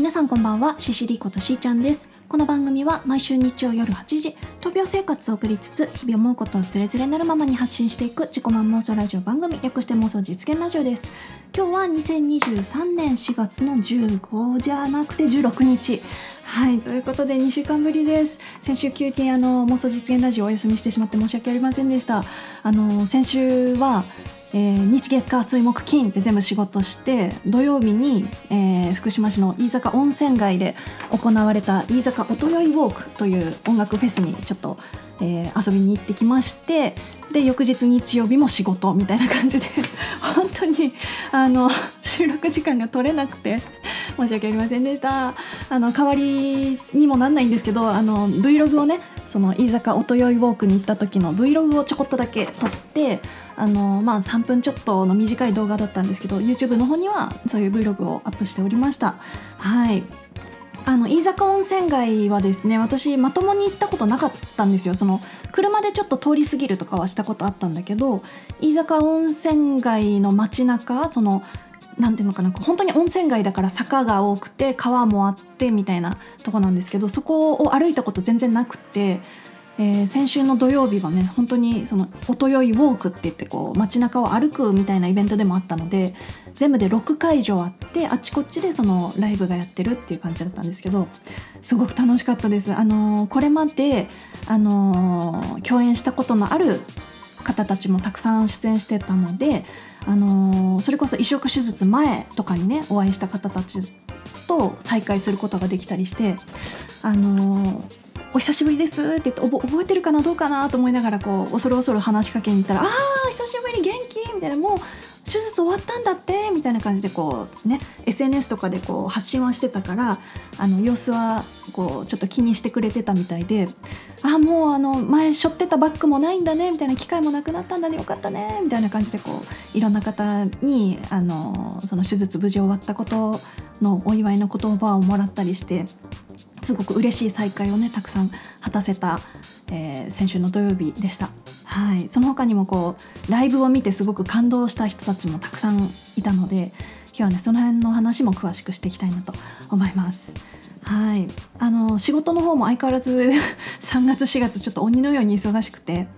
皆さんこんばんはシシリことしーちゃんです。この番組は毎週日曜夜8時闘病生活を送りつつ日々思うことをつれづれなるままに発信していく自己満妄想ラジオ番組略して妄想実現ラジオです。今日は2023年4月の15じゃなくて16日。はいということで2週間ぶりです。先週急にあの妄想実現ラジオお休みしてしまって申し訳ありませんでした。あの先週はえー、日月火水木金って全部仕事して土曜日に、えー、福島市の飯坂温泉街で行われた飯坂音よいウォークという音楽フェスにちょっと、えー、遊びに行ってきましてで翌日日曜日も仕事みたいな感じで 本当にあの収録時間が取れなくて申し訳ありませんでした。あの代わりにもなんないんですけどあの Vlog をねその飯坂音よいウォークに行った時の Vlog をちょこっとだけ撮ってあのまあ3分ちょっとの短い動画だったんですけど YouTube の方にはそういう Vlog をアップしておりました。はい。あの飯坂温泉街はですね私まともに行ったことなかったんですよ。その車でちょっと通り過ぎるとかはしたことあったんだけど飯坂温泉街の街中そのなんていうのかな本当に温泉街だから坂が多くて川もあってみたいなとこなんですけどそこを歩いたこと全然なくてえー、先週の土曜日はね本当にその音よいウォークって言ってこう街中を歩くみたいなイベントでもあったので全部で6会場あってあっちこっちでそのライブがやってるっていう感じだったんですけどすごく楽しかったです。あのー、これまで、あのー、共演したことのある方たちもたくさん出演してたので、あのそれこそ移植手術前とかにねお会いした方たちと再会することができたりして、あのお久しぶりです」って言って覚えてるかなどうかなと思いながらこう恐る恐る話しかけに行ったら「ああ久しぶり元気?」みたいな「もう手術終わったんだって」みたいな感じでこうね SNS とかでこう発信はしてたからあの様子はこうちょっと気にしてくれてたみたいで「ああもうあの前背負ってたバッグもないんだね」みたいな機会もなくなったんだねよかったねみたいな感じでこういろんな方にあのその手術無事終わったことのお祝いの言葉をもらったりしてすごく嬉しい再会をねたくさん果たせた、えー、先週の土曜日でした。はい、その他にもこうライブを見てすごく感動した人たちもたくさんいたので今日はねその辺の話も詳しくしていきたいなと思います。はい、あの仕事の方も相変わらず3月4月ちょっと鬼のように忙しくて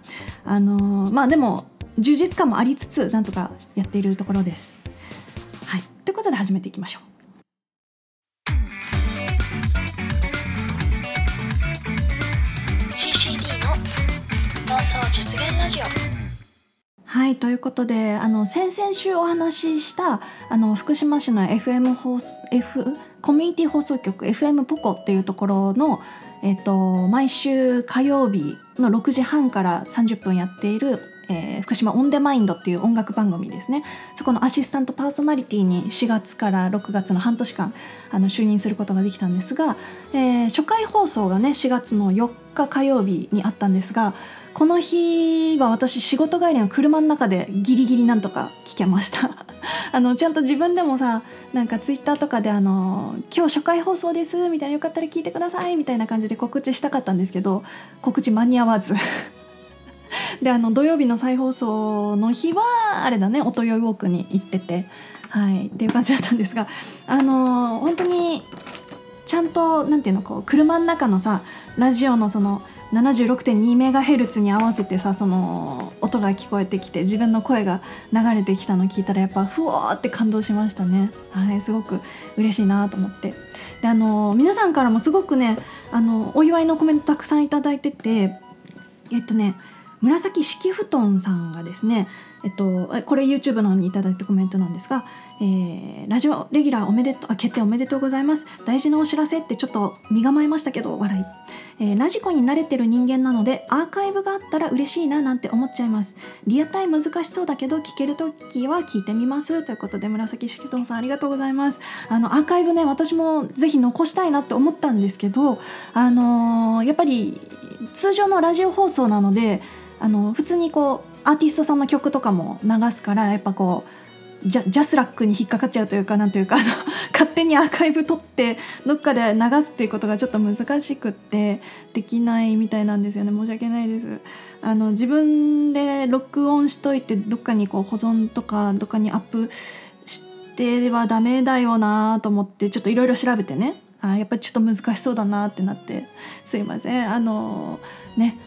あのまあでも充実感もありつつなんとかやっているところです。はい、ということで始めていきましょう。実現ラジオはいということであの先々週お話ししたあの福島市の FM 放送 F コミュニティ放送局 FM ポコっていうところの、えっと、毎週火曜日の6時半から30分やっているえー、福島オンデマインドっていう音楽番組ですね。そこのアシスタントパーソナリティに4月から6月の半年間あの就任することができたんですが、えー、初回放送がね4月の4日火曜日にあったんですがこの日は私仕事帰りの車の中でギリギリなんとか聞けました。あのちゃんと自分でもさなんかツイッターとかであの「今日初回放送です」みたいな「よかったら聞いてください」みたいな感じで告知したかったんですけど告知間に合わず。であの土曜日の再放送の日はあれだね音よいウォークに行ってて。はい。っていう感じだったんですがあの本当にちゃんとなんていうのこう車の中のさラジオのその76.2メガヘルツに合わせてさその音が聞こえてきて自分の声が流れてきたの聞いたらやっぱふわーって感動しましたね。はいすごく嬉しいなと思って。であの皆さんからもすごくねあのお祝いのコメントたくさん頂いててえっとね紫敷布団さんがですねえっと、これ YouTube の方に頂いたコメントなんですが、えー、ラジオレギュラーおめでとうあ決定おめでとうございます。大事なお知らせってちょっと身構えましたけど笑い、えー、ラジコに慣れてる人間なのでアーカイブがあったら嬉しいななんて思っちゃいます。リアタイ難しそうだけど聞ける時は聞いてみます。ということで紫式藤さんありがとうございます。あのアーカイブね私もぜひ残したいなって思ったんですけどあのー、やっぱり通常のラジオ放送なのであの普通にこうアーティストさんの曲とかも流すからやっぱこうジャジャスラックに引っかかっちゃうというかなんというかあの 勝手にアーカイブ取ってどっかで流すっていうことがちょっと難しくってできないみたいなんですよね。申し訳ないです。あの自分で録音しといてどっかにこう保存とかどっかにアップしてはダメだよなと思ってちょっといろいろ調べてね。あやっぱりちょっと難しそうだなってなって。すいません。あのね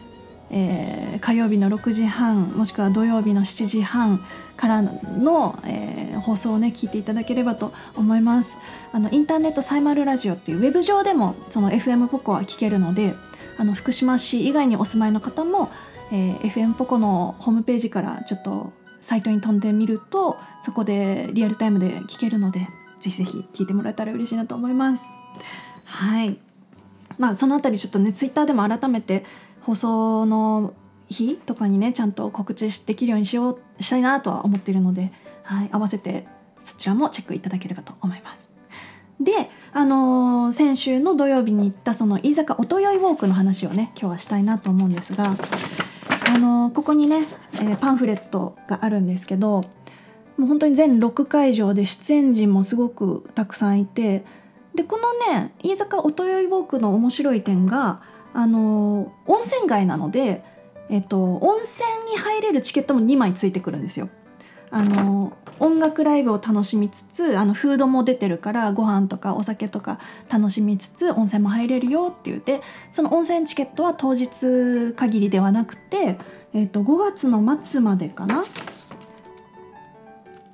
えー、火曜日の6時半もしくは土曜日の7時半からの、えー、放送をね聞いていただければと思います。あのインターネットサイマルラジオっていうウェブ上でもその FM ポコは聞けるのであの福島市以外にお住まいの方も、えー、FM ポコのホームページからちょっとサイトに飛んでみるとそこでリアルタイムで聞けるのでぜひぜひ聞いてもらえたら嬉しいなと思います。はい。まあそのあたりちょっとねツイッターでも改めて放送の日とかにねちゃんと告知できるようにしようしたいなとは思っているので、はい、合わせてそちらもチェックいただければと思います。で、あのー、先週の土曜日に行ったその飯坂音酔いウォークの話をね今日はしたいなと思うんですが、あのー、ここにね、えー、パンフレットがあるんですけどもう本当に全6会場で出演陣もすごくたくさんいてでこのね飯坂音酔いウォークの面白い点があの温泉街なので、えっと、温泉に入れるチケットも2枚ついてくるんですよ。あの音楽ライブを楽しみつつあのフードも出てるからご飯とかお酒とか楽しみつつ温泉も入れるよって言ってその温泉チケットは当日限りではなくて、えー、と5月の末までかな？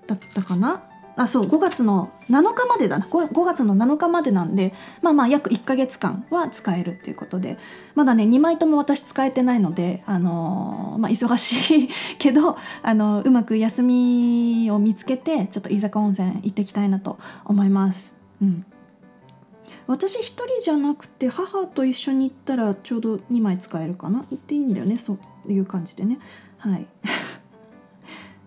だったかな？あそう5月の7日までだな。5, 5, 月の7日までなんでまあまあ約1ヶ月間は使えるっていうことで。まだね2枚とも私使えてないので、あのー、まあ、忙しいけど、あのー、うまく休みを見つけてちょっと飯坂温泉行ってきたいなと思います。うん。私一人じゃなくて母と一緒に行ったらちょうど2枚使えるかな。行っていいんだよねそういう感じでね。はい。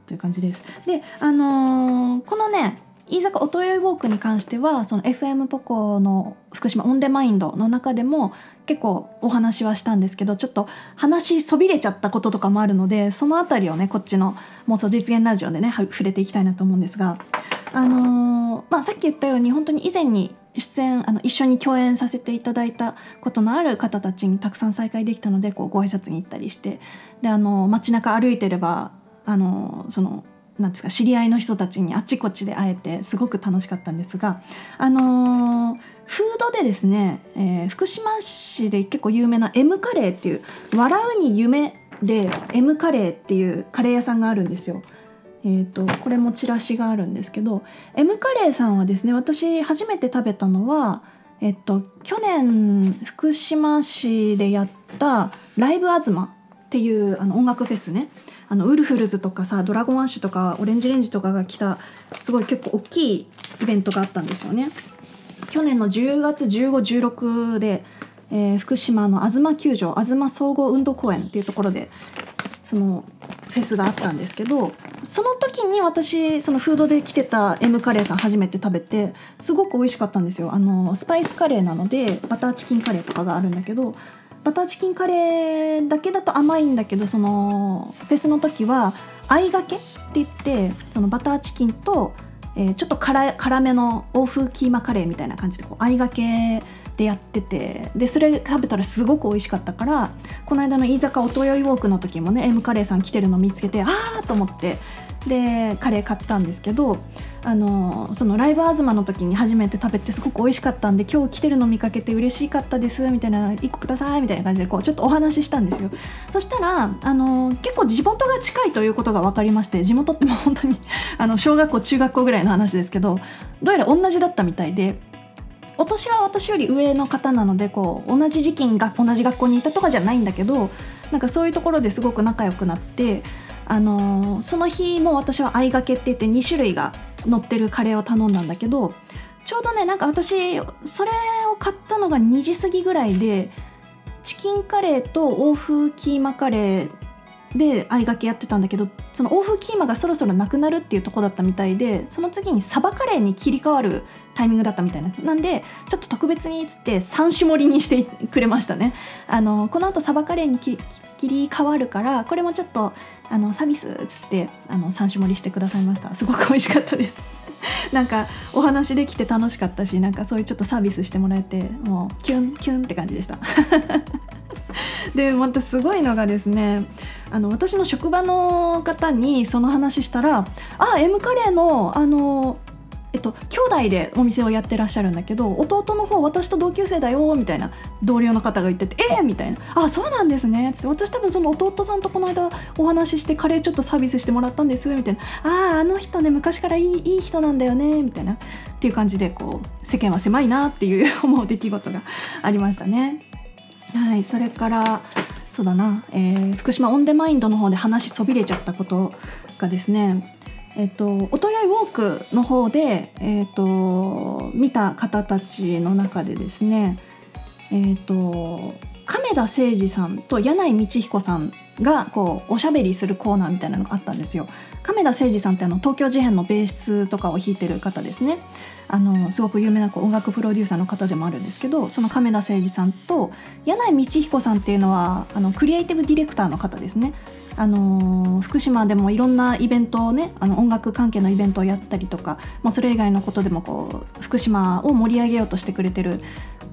という感じです。で、あのー、このね飯坂音酔いウォークに関してはその FM ポコの福島オンデマインドの中でも結構お話はしたんですけどちょっと話そびれちゃったこととかもあるのでその辺りをねこっちの妄想実現ラジオでね触れていきたいなと思うんですが、あのー、まあ、さっき言ったように本当に以前に出演あの一緒に共演させていただいたことのある方たちにたくさん再会できたのでこうご挨拶に行ったりしてであの街中歩いてればあのそのなんですか知り合いの人たちにあっちこっちで会えてすごく楽しかったんですがあのフードでですね、えー、福島市で結構有名な M カレーっていう「笑うに夢」で M カレーっていうカレー屋さんがあるんですよ。えーと、これもチラシがあるんですけど M カレーさんはですね私初めて食べたのは、えっと、去年福島市でやったライブアズマっていうあの音楽フェスねあのウルフルズとかさドラゴンアッシュとかオレンジレンジとかが来たすごい結構大きいイベントがあったんですよね。去年の10月1516で、えー、福島の東球場東総合運動公園っていうところでそのフェスがあったんですけどその時に私そのフードで来てた M カレーさん初めて食べてすごく美味しかったんですよあのスパイスカレーなのでバターチキンカレーとかがあるんだけどバターチキンカレーだけだと甘いんだけどそのフェスの時は合いがけって言ってそのバターチキンと、えー、ちょっと辛辛めの欧風キーマカレーみたいな感じでこう合いがけでやっててでそれ食べたらすごく美味しかったからこの間の飯坂おとよいウォークの時もね M カレーさん来てるの見つけてああと思ってでカレー買ったんですけどあのそのライブアズマの時に初めて食べてすごく美味しかったんで今日来てるの見かけて嬉しかったですみたいな1個くださいみたいな感じでこうちょっとお話ししたんですよ。そしたらあの結構地元が近いということが分かりまして地元ってもう本当に あの小学校中学校ぐらいの話ですけどどうやら同じだったみたいでお年は私より上の方なのでこう同じ時期に同じ学校にいたとかじゃないんだけどなんかそういうところですごく仲良くなってあのー、その日も私は合いがけって言って2種類が乗ってるカレーを頼んだんだけどちょうどねなんか私それを買ったのが2時過ぎぐらいでチキンカレーと欧風キーマカレーで合いがけやってたんだけどその欧風キーマがそろそろなくなるっていうとこだったみたいでその次にサバカレーに切り替わるタイミングだったみたいな。なんでちょっと特別にっつって3種盛りにしてくれましたね。あのこの後サバカレーに切り替わるからこれもちょっとあのサービスっつってあの3種盛りしてくださいました。すごく美味しかったです。なんかお話できて楽しかったしなんかそういうちょっとサービスしてもらえてもうキュンキュンって感じでした。でまたすごいのがですねあの私の職場の方にその話したら「あ M カレーのあのえっと、兄弟でお店をやってらっしゃるんだけど弟の方私と同級生だよみたいな同僚の方が言ってて「えー!」みたいな「あそうなんですね」って私多分その弟さんとこの間お話ししてカレーちょっとサービスしてもらったんですみたいな「あああの人ね昔からいいいい人なんだよね」みたいなっていう感じでこう世間は狭いなっていう 思う出来事がありましたね。はい、それからそうだな、えー、福島オンデマインドの方で話そびれちゃったことがですねえっと、おとやいウォークの方で、えっと、見た方たちの中でですね、えっと、亀田誠二さんと柳井道彦さんがこうおしゃべりするコーナーみたいなのがあったんですよ。亀田誠二さんってあの東京事変のベースとかを弾いてる方ですね。あのすごく有名な音楽プロデューサーの方でもあるんですけどその亀田誠二さんと柳井道彦さんっていうのはあのクリエイティブディレクターの方ですね。あの福島でもいろんなイベントをねあの音楽関係のイベントをやったりとか、まあ、それ以外のことでもこう福島を盛り上げようとしてくれてる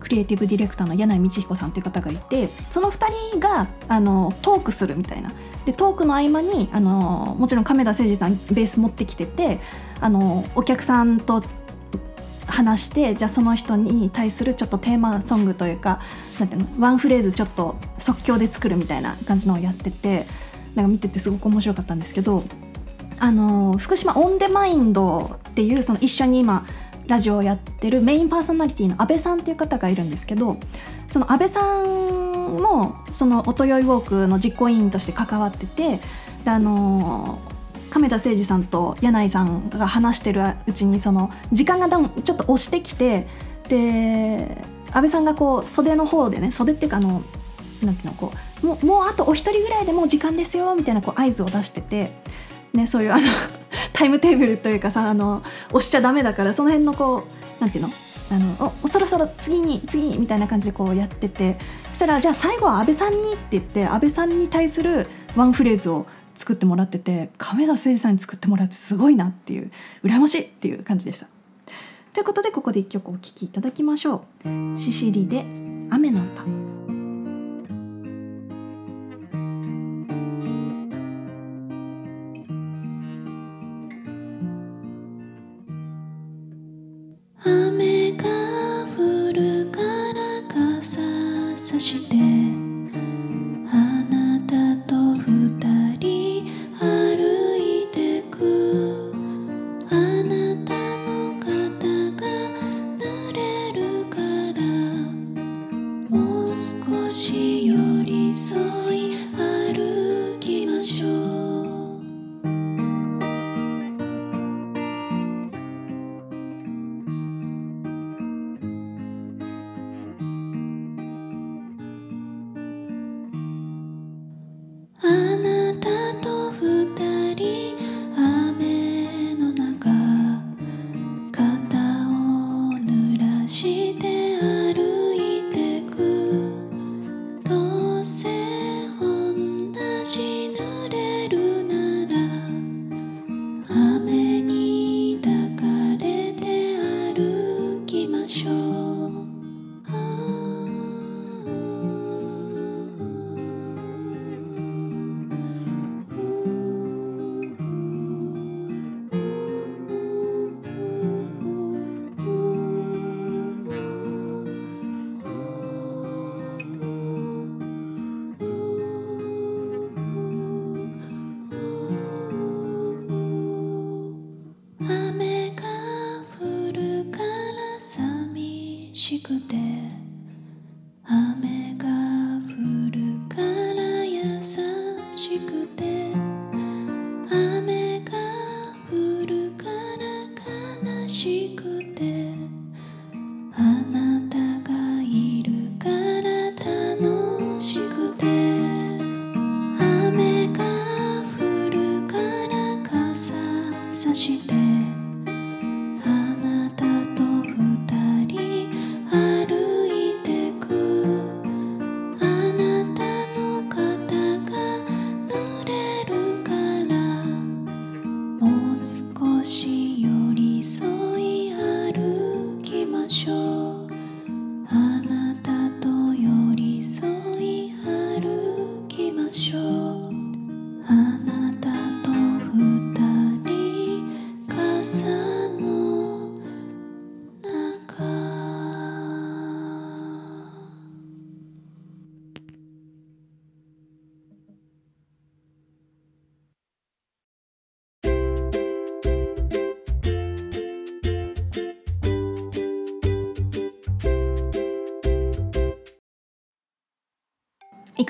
クリエイティブディレクターの柳井道彦さんっていう方がいてその2人があのトークするみたいな。でトークの合間にあのもちろん亀田誠二さんベース持ってきててあのお客さんと話してじゃあその人に対するちょっとテーマソングというかなんていうのワンフレーズちょっと即興で作るみたいな感じのをやっててなんか見ててすごく面白かったんですけどあの福島オンデマインドっていうその一緒に今ラジオをやってるメインパーソナリティの阿部さんっていう方がいるんですけどその阿部さんもそのおとよいウォークの実行委員として関わっててであの亀田誠二さんと柳井さんが話してるうちにその時間がちょっと押してきてで安倍さんがこう袖の方でね袖っていうかあのなんていうのこうもうもうあとお一人ぐらいでもう時間ですよみたいなこう合図を出してて、ね、そういうあの タイムテーブルというかさあの押しちゃダメだからその辺のこうなんていうのあのおそろそろ次に次にみたいな感じでこうやっててそしたらじゃあ最後は安倍さんにって言って安倍さんに対するワンフレーズを作ってもらってて亀田誠司さんに作ってもらってすごいなっていう羨ましいっていう感じでした。ということでここで一曲お聴きいただきましょう。シシリで雨の歌雨が降るから傘さして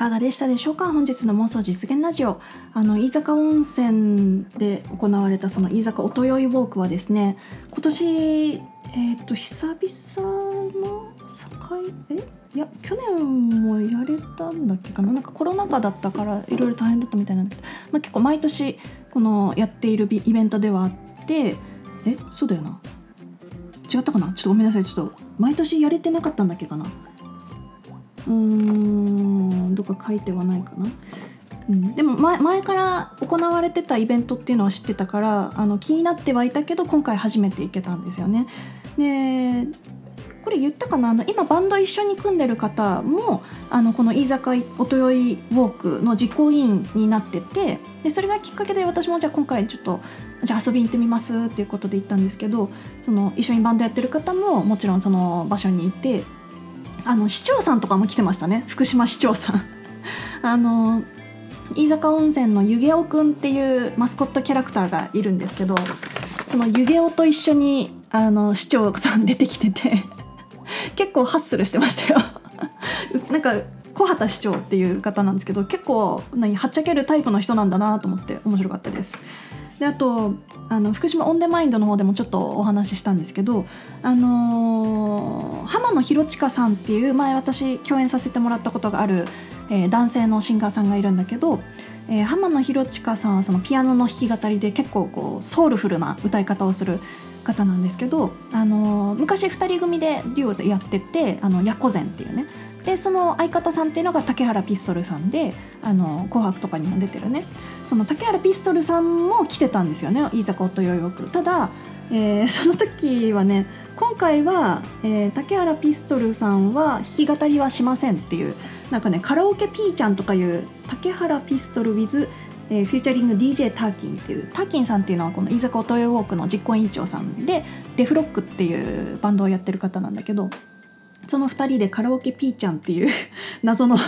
かがでしたでしょうか？本日の妄想実現ラジオ。あの飯坂温泉で行われたその飯坂音酔いウォークはですね今年えっ、ー、と久々の境え？いや去年もやれたんだっけかな？なんかコロナ禍だったからいろいろ大変だったみたいなんだ。けど、まあ、結構毎年このやっているイベントではあってえ？そうだよな。違ったかな？ちょっとごめんなさい。ちょっと毎年やれてなかったんだっけかな？うーんどっか書いてはないかな、うん、でも前前から行われてたイベントっていうのは知ってたからあの気になってはいたけど今回初めて行けたんですよね。でこれ言ったかな？あの今バンド一緒に組んでる方もあのこの飯坂音酔いウォークの実行委員になっててでそれがきっかけで私もじゃあ今回ちょっとじゃあ遊びに行ってみますっていうことで行ったんですけどその一緒にバンドやってる方ももちろんその場所にいてあの市長さんとかも来てましたね。福島市長さん。あの飯坂温泉の湯気おくんっていうマスコットキャラクターがいるんですけどその湯気おと一緒にあの市長さん出てきてて 結構ハッスルしてましたよ。なんか小畑市長っていう方なんですけど結構何はっちゃけるタイプの人なんだなと思って面白かったです。であとあの福島オンデマインドの方でもちょっとお話ししたんですけど、あのー、浜野博親さんっていう前私共演させてもらったことがある、えー、男性のシンガーさんがいるんだけど、えー、浜野博親さんはそのピアノの弾き語りで結構こうソウルフルな歌い方をする方なんですけど、あのー、昔2人組でデュオでやってて「あのヤコゼン」っていうね。でその相方さんっていうのが竹原ピストルさんで「あの紅白」とかにも出てるね。その竹原ピストルさんも来てたんですよね飯坂夫よよくただ、えー、その時はね今回は、えー、竹原ピストルさんは弾き語りはしませんっていうなんかねカラオケピーちゃんとかいう竹原ピストル with えー、フューチャリング DJ ターキンっていうターキンさんっていうのはこの飯坂音よウォークの実行委員長さんでデフロックっていうバンドをやってる方なんだけどその2人でカラオケピーちゃんっていう 謎の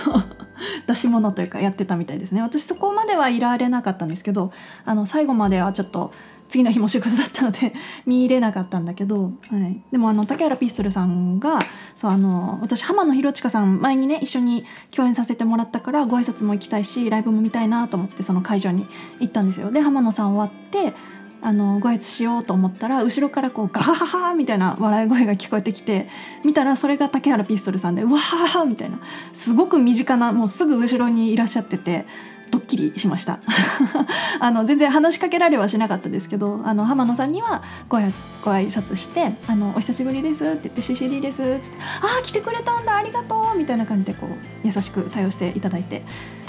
出し物というかやってたみたいですね。私そこまではいられなかったんですけどあの最後まではちょっと次の日も仕事だったので 見入れなかったんだけど、はい、でもあの竹原ピストルさんがそうあの私浜野博親さん前にね一緒に共演させてもらったからご挨拶も行きたいしライブも見たいなと思ってその会場に行ったんですよ。で浜野さん終わってあのご挨拶しようと思ったら後ろからこうガハハハみたいな笑い声が聞こえてきて見たらそれが竹原ピストルさんでうわーみたいなすごく身近なもうすぐ後ろにいらっしゃっててドッキリしました。あの全然話しかけられはしなかったですけどあの浜野さんにはご挨拶ご挨拶して「あのお久しぶりです」って言って「CCD です」っつって「ああ来てくれたんだありがとう」みたいな感じでこう優しく対応していただいて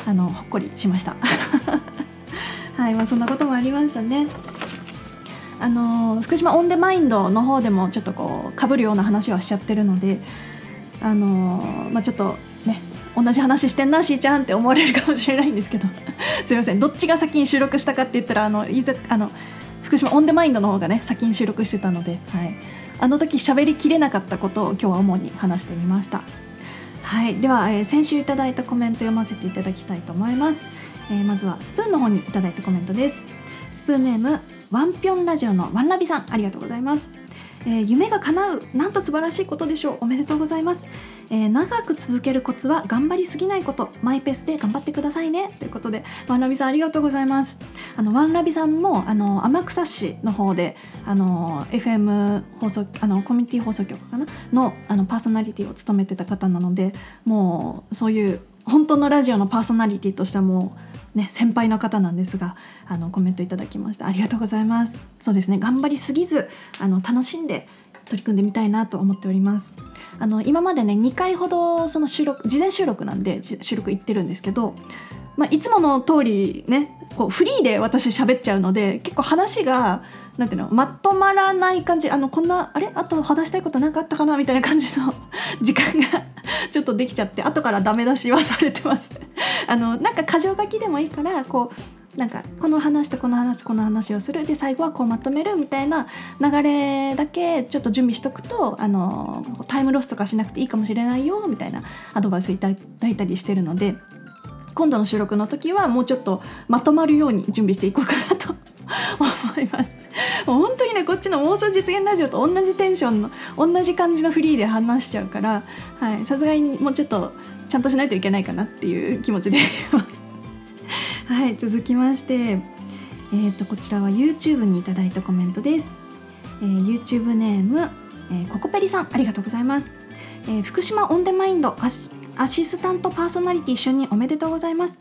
あのほっこりしました。はいまあそんなこともありましたね。あの福島オンデマインドの方でもちょっとこうかぶるような話はしちゃってるのであのまあちょっとね同じ話してんなしーちゃんって思われるかもしれないんですけど すいません。どっちが先に収録したかって言ったらあのいざあの福島オンデマインドの方がね先に収録してたので、はい、あの時喋りきれなかったことを今日は主に話してみました。はい、では、えー、先週いただいたコメント読ませていただきたいと思います、えー、まずはスプーンの方にいただいたコメントです。スプーンネームワンピョンラジオのワンラビさんありがとうございます、えー、夢が叶うなんと素晴らしいことでしょう。おめでとうございます、えー、長く続けるコツは頑張りすぎないこと。マイペースで頑張ってくださいね。ということでワンラビさんありがとうございます。あのワンラビさんもあの天草市の方であの FM 放送あのコミュニティ放送局かな？のあのパーソナリティを務めてた方なのでもうそういう本当のラジオのパーソナリティとしてはもうね、先輩の方なんですがあのコメントいただきました。ありがとうございます。そうですね頑張りすぎずあの楽しんで取り組んでみたいなと思っております。あの今までね2回ほどその収録事前収録なんで収録行ってるんですけど、まあ、いつもの通りねこうフリーで私喋っちゃうので結構話がなんていうのまとまらない感じ。あのこんなあれ？あと話したいこと何かあったかな？みたいな感じの 時間が ちょっとできちゃって後からダメ出しはされてます。あのなんか箇条書きでもいいからこうなんかこの話とこの話この話をするで最後はこうまとめるみたいな流れだけちょっと準備しとくとあのタイムロスとかしなくていいかもしれないよみたいなアドバイスいただいたりしてるので今度の収録の時はもうちょっとまとまるように準備していこうかなと 思います。もう本当にねこっちの妄想実現ラジオと同じテンションの同じ感じのフリーで話しちゃうからさすがにもうちょっとちゃんとしないといけないかなっていう気持ちでいます。はい続きましてえー、とこちらは YouTube にいただいたコメントです、えー、YouTube ネーム、えー、ココペリさんありがとうございます、えー、福島オンデマインドアシアシスタントパーソナリティ就任おめでとうございます。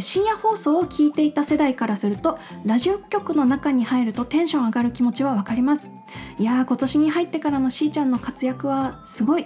深夜放送を聞いていた世代からするとラジオ局の中に入るとテンション上がる気持ちは分かります。いやー今年に入ってからのしーちゃんの活躍はすごい。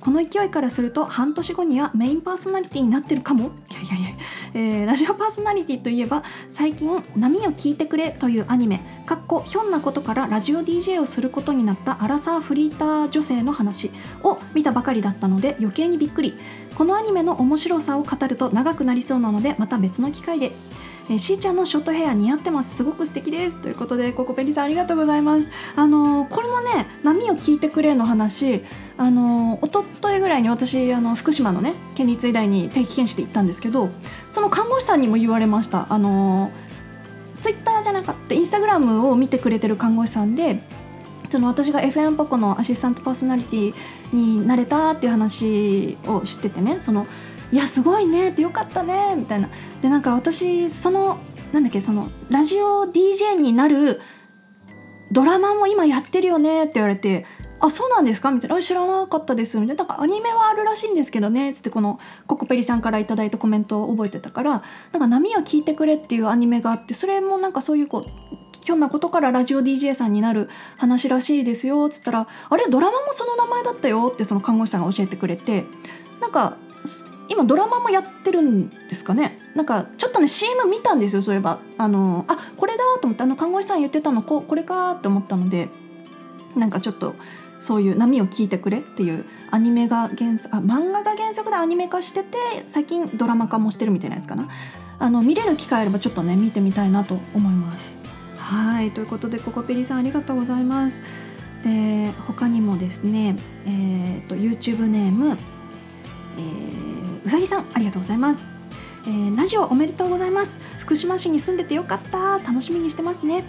この勢いからすると半年後にはメインパーソナリティになってるかも。いやいやいや、えー、ラジオパーソナリティといえば最近「波を聞いてくれ」というアニメかっこひょんなことからラジオ DJ をすることになったアラサーフリーター女性の話を見たばかりだったので余計にびっくり。このアニメの面白さを語ると長くなりそうなのでまた別の機会で。えー、しーちゃんのショートヘア似合ってます。すごく素敵です。ということでココペリさんありがとうございます。あのー、これもね波を聞いてくれの話。あのー、一昨日ぐらいに私あの福島のね県立医大に定期検診で行ったんですけどその看護師さんにも言われました。あのツイッターじゃなかったインスタグラムを見てくれてる看護師さんでその私が FM ポコのアシスタントパーソナリティになれたっていう話を知っててね。そのいやすごいねってよかったねみたいな。でなんか私そのなんだっけそのラジオ DJ になるドラマも今やってるよねって言われてあそうなんですか？みたいな。知らなかったですみたいな。なんかアニメはあるらしいんですけどねつってこのココペリさんから頂いたコメントを覚えてたからなんか波を聞いてくれっていうアニメがあってそれもなんかそういうこうひょんなことからラジオ DJ さんになる話らしいですよっつったらあれドラマもその名前だったよってその看護師さんが教えてくれてなんか今ドラマもやってるんですかね？なんかちょっとね CM 見たんですよそういえば。あのあこれだと思ってあの看護師さん言ってたのここれかって思ったのでなんかちょっとそういう「波を聞いてくれ」っていうアニメが原作あ漫画が原作でアニメ化してて最近ドラマ化もしてるみたいなやつかな。あの見れる機会あればちょっとね見てみたいなと思います。はいということでココペリさんありがとうございます。で他にもですねえっ、ー、と YouTube ネームえー、うさぎさんありがとうございます。えー、ラジオおめでとうございます。福島市に住んでてよかった。楽しみにしてますね。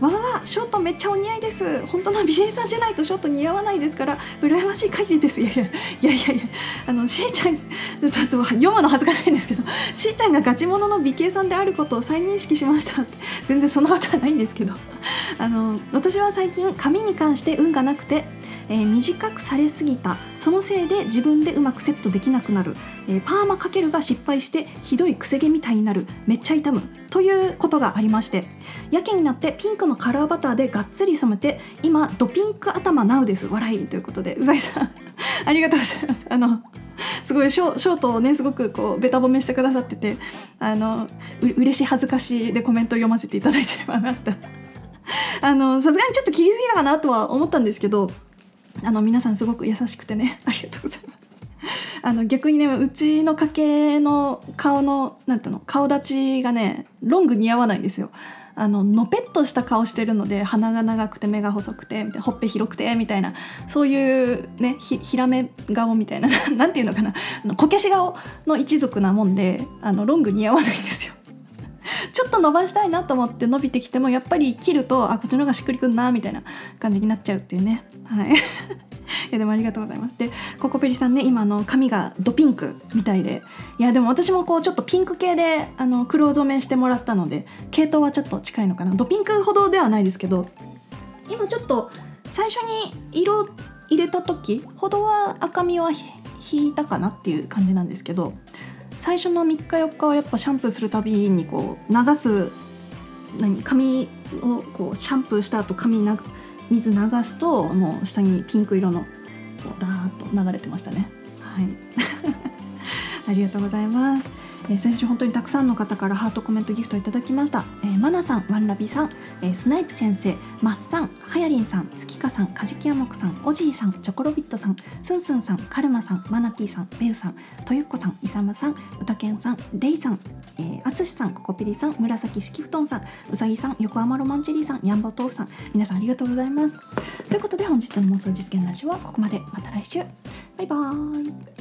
わわわショートめっちゃお似合いです。本当の美人さんじゃないとショート似合わないですから羨ましい限りです。いやいやいやいやいやあのしーちゃんちょっと読むの恥ずかしいんですけどしーちゃんがガチモノの美形さんであることを再認識しました全然そんなことはないんですけどあの私は最近髪に関して運がなくてえー、短くされすぎた。そのせいで自分でうまくセットできなくなる、えー、パーマかけるが失敗してひどいくせ毛みたいになる。めっちゃ痛む。ということがありましてやけになってピンクのカラーバターでがっつり染めて今ドピンク頭ナウです。笑いということでうざいさん。ありがとうございます。あのすごいショショートをねすごくこうベタ褒めしてくださっててあのう嬉しい恥ずかしいでコメントを読ませていただいてしまいました。あのさすがにちょっと切りすぎたかなとは思ったんですけどあの皆さんすごく優しくてね ありがとうございます。あの逆にねうちの家系の顔のなんていうの顔立ちがねロング似合わないんですよ。あののぺっとした顔してるので鼻が長くて目が細くてほっぺ広くてみたいなそういうねひひらめ顔みたいな なんていうのかなあのこけし顔の一族なもんであのロング似合わないんですよ。ちょっと伸ばしたいなと思って伸びてきてもやっぱり切るとあこっちの方がしっくりくんなみたいな感じになっちゃうっていうね。はい。いやでもありがとうございます。でココペリさんね今の髪がドピンクみたいでいやでも私もこうちょっとピンク系であの黒染めしてもらったので系統はちょっと近いのかな。ドピンクほどではないですけど今ちょっと最初に色入れた時ほどは赤みは引いたかなっていう感じなんですけど最初の3日4日はやっぱシャンプーするたびにこう流す何髪をこうシャンプーした後髪な水流すともう下にピンク色のこうダーッと流れてましたね。はい。ありがとうございます。えー、先週本当にたくさんの方からハートコメントギフトいただきました、えー、マナさんワンラビさん、えー、スナイプ先生マッさんはやりんさん月花さんカジキヤモクさんおじいさんチョコロビットさんスンスンさんカルマさんマナティさんベウさんとゆっこさんイサムさんうたけんさんレイさんあつしさんココピリさん紫式布団さんうさぎさん横浜ロマンチェリーさんヤンバ豆腐さん皆さんありがとうございます。ということで本日の妄想実現ラジオはここまで。また来週。バイバーイ。